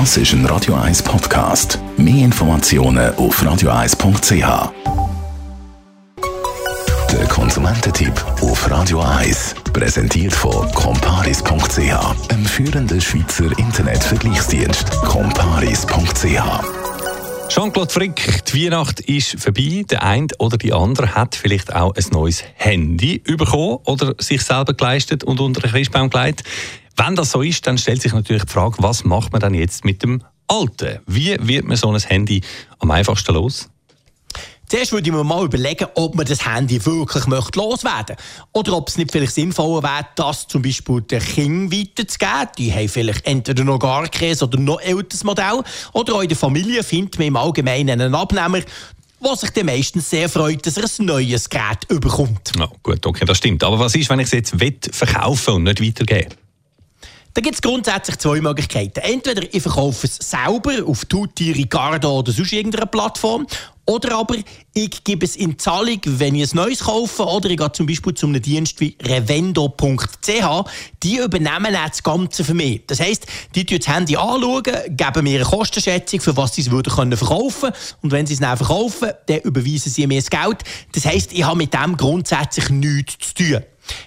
Das ist ein Radio 1 Podcast. Mehr Informationen auf radio1.ch. Der Konsumententipp auf Radio 1 präsentiert von comparis.ch, einem führenden Schweizer Internetvergleichsdienst. comparis.ch Jean-Claude Frick, die Weihnacht ist vorbei. Der eine oder die andere hat vielleicht auch ein neues Handy bekommen oder sich selber geleistet und unter den Christbaum gelegt. Wenn das so ist, dann stellt sich natürlich die Frage, was macht man dann jetzt mit dem alten? Wie wird man so ein Handy am einfachsten los? Zuerst würde ich mir mal überlegen, ob man das Handy wirklich möchte loswerden möchte. Oder ob es nicht vielleicht sinnvoller wäre, das zum Beispiel den Kindern weiterzugeben. Die haben vielleicht entweder noch gar kein oder noch älteres Modell. Oder auch in der Familie findet man im Allgemeinen einen Abnehmer, der sich dann meistens sehr freut, dass er ein neues Gerät überkommt. Ja, gut, okay, das stimmt. Aber was ist, wenn ich es jetzt verkaufen und nicht weitergeben da gibt es grundsätzlich zwei Möglichkeiten. Entweder ich verkaufe es selber auf Tutti, Ricardo oder sonst irgendeiner Plattform. Oder aber ich gebe es in Zahlung, wenn ich ein neues kaufe. Oder ich gehe zum Beispiel zu einem Dienst wie revendo.ch. Die übernehmen das Ganze für mich. Das heisst, die schauen das Handy anschauen, geben mir eine Kostenschätzung, für was sie es würden können verkaufen Und wenn sie es dann verkaufen, dann überweisen sie mir das Geld. Das heisst, ich habe mit dem grundsätzlich nichts zu tun.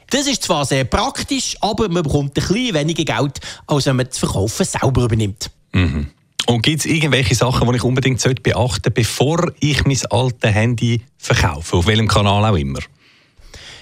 Das ist zwar sehr praktisch, aber man bekommt ein bisschen weniger Geld, als wenn man das Verkaufen selber übernimmt. Mhm. Und gibt es irgendwelche Sachen, die ich unbedingt beachten sollte, bevor ich mein altes Handy verkaufe? Auf welchem Kanal auch immer?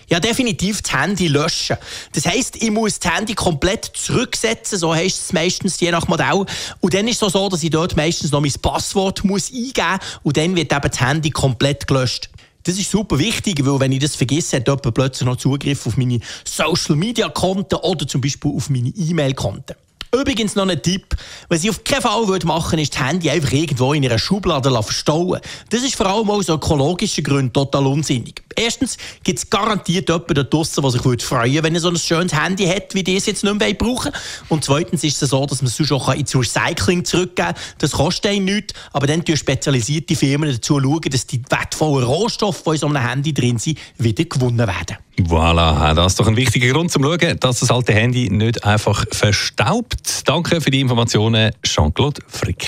Ja, definitiv das Handy löschen. Das heisst, ich muss das Handy komplett zurücksetzen, so heisst es meistens, je nach Modell. Und dann ist es so, dass ich dort meistens noch mein Passwort muss eingeben muss und dann wird eben das Handy komplett gelöscht. Das ist super wichtig, weil wenn ich das vergesse, hat jemand plötzlich noch Zugriff auf meine Social Media Konten oder zum Beispiel auf meine E-Mail-Konten. Übrigens noch ein Tipp. Was ich auf keinen Fall würde machen ist das Handy einfach irgendwo in einer Schublade verstauen. Das ist vor allem aus ökologischen Gründen total unsinnig. Erstens gibt es garantiert jemanden da draussen, der sich freuen würde, wenn er so ein schönes Handy hat, wie das jetzt nicht mehr brauchen Und zweitens ist es so, dass man es sonst auch ins Recycling zurückgeben kann. Das kostet einen nichts, aber dann tun spezialisierte Firmen dazu schauen, dass die wertvollen Rohstoffe, die in so einem Handy drin sind, wieder gewonnen werden. Voilà, das ist doch ein wichtiger Grund zum Schauen, dass das alte Handy nicht einfach verstaubt. Danke für die Informationen, Jean-Claude Frick.